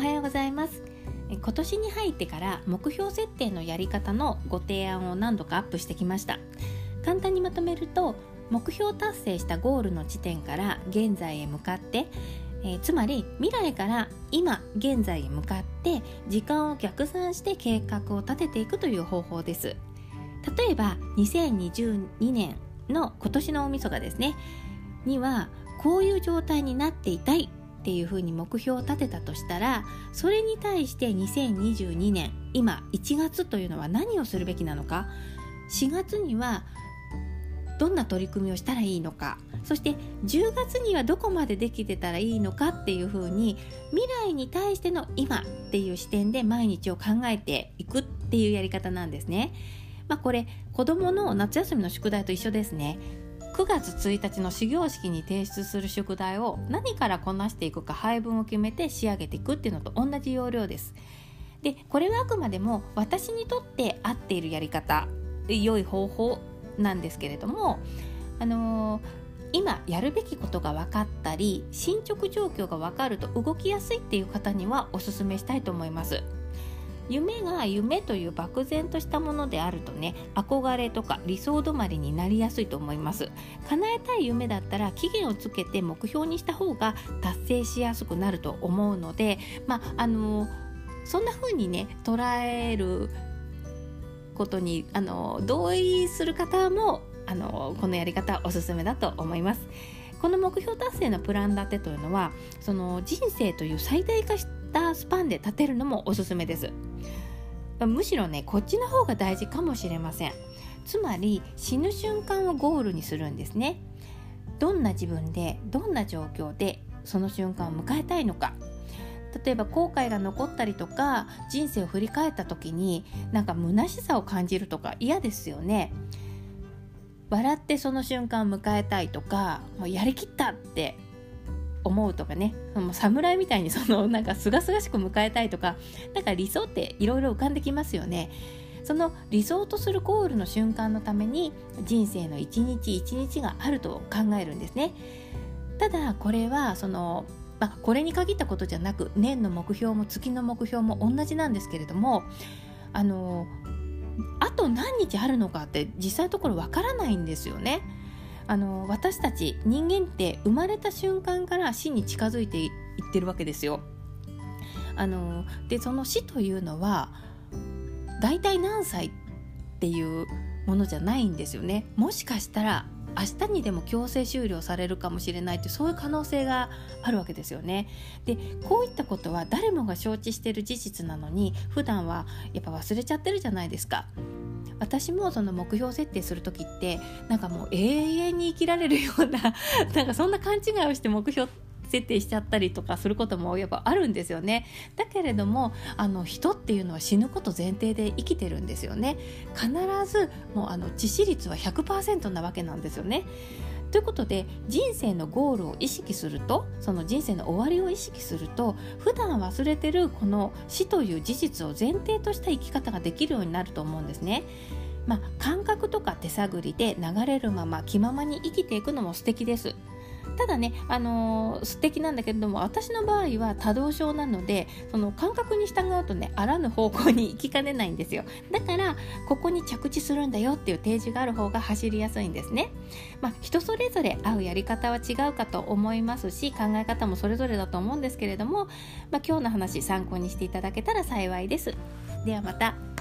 はようございます。今年に入ってから目標設定のやり方のご提案を何度かアップしてきました。簡単にまとめると目標達成したゴールの地点から現在へ向かってえー、つまり未来から今現在へ向かって時間を逆算して計画を立てていくという方法です。例えば2022年の今年の大晦日ですねにはこういう状態になっていたいっていうふうに目標を立てたとしたらそれに対して2022年今1月というのは何をするべきなのか4月にはどんな取り組みをしたらいいのかそして10月にはどこまでできてたらいいのかっていうふうに未来に対しての今っていう視点で毎日を考えていくっていうやり方なんですね。まあ、これ子どもの夏休みの宿題と一緒ですね。9月1日の始業式に提出する宿題を何からこなしていくか配分を決めて仕上げていくっていうのと同じ要領です。でこれはあくまでも私にとって合っているやり方良い方法なんですけれどもあのー、今やるべきことが分かったり進捗状況が分かると動きやすいっていう方にはおすすめしたいと思います。夢が夢という漠然としたものであるとね憧れとか理想止まりになりやすいと思います。叶えたい夢だったら期限をつけて目標にした方が達成しやすくなると思うのでまああのそんな風にね捉えることにあの同意する方もあのこのやり方おすすめだと思います。この目標達成のプラン立てというのはその人生という最大化したスパンで立てるのもおすすめです。むしろねこっちの方が大事かもしれません。つまり死ぬ瞬間をゴールにするんですね。どんな自分でどんな状況でその瞬間を迎えたいのか。例えば後悔が残ったりとか人生を振り返った時になんか虚しさを感じるとか嫌ですよね。笑ってその瞬間を迎えたいとかもうやりきったって思うとかね。もう侍みたいにその なんか清々しく迎えたいとかなんか理想っていろいろ浮かんできますよね。その理想とするゴールの瞬間のために人生の一日一日があると考えるんですね。ただこれはそのまあ、これに限ったことじゃなく年の目標も月の目標も同じなんですけれどもあのあと何日あるのかって実際のところわからないんですよね。あの私たち人間って生まれた瞬間から死に近づいていってるわけですよ。あのでその死というのは大体何歳っていうものじゃないんですよね。もしかしたら明日にでも強制終了されるかもしれないってそういう可能性があるわけですよね。でこういったことは誰もが承知してる事実なのに普段はやっぱ忘れちゃってるじゃないですか。私もその目標設定する時ってなんかもう永遠に生きられるような なんかそんな勘違いをして目標設定しちゃったりとかすることもやっぱあるんですよね。だけれどもあの人っていうのは死ぬこと前提で生きてるんですよね。必ずもうあの致死率は100%なわけなんですよね。ということで人生のゴールを意識するとその人生の終わりを意識すると普段忘れてるこの死という事実を前提とした生き方ができるようになると思うんですね。まあ、感覚とか手探りで流れるまま気ままに生きていくのも素敵ですただね、あのー、素敵なんだけれども私の場合は多動症なのでその感覚に従うとねあらぬ方向に行きかねないんですよ。だからここに着地するんだよっていう提示がある方が走りやすいんですね、まあ、人それぞれ合うやり方は違うかと思いますし考え方もそれぞれだと思うんですけれども、まあ、今日の話参考にしていただけたら幸いです。ではまた。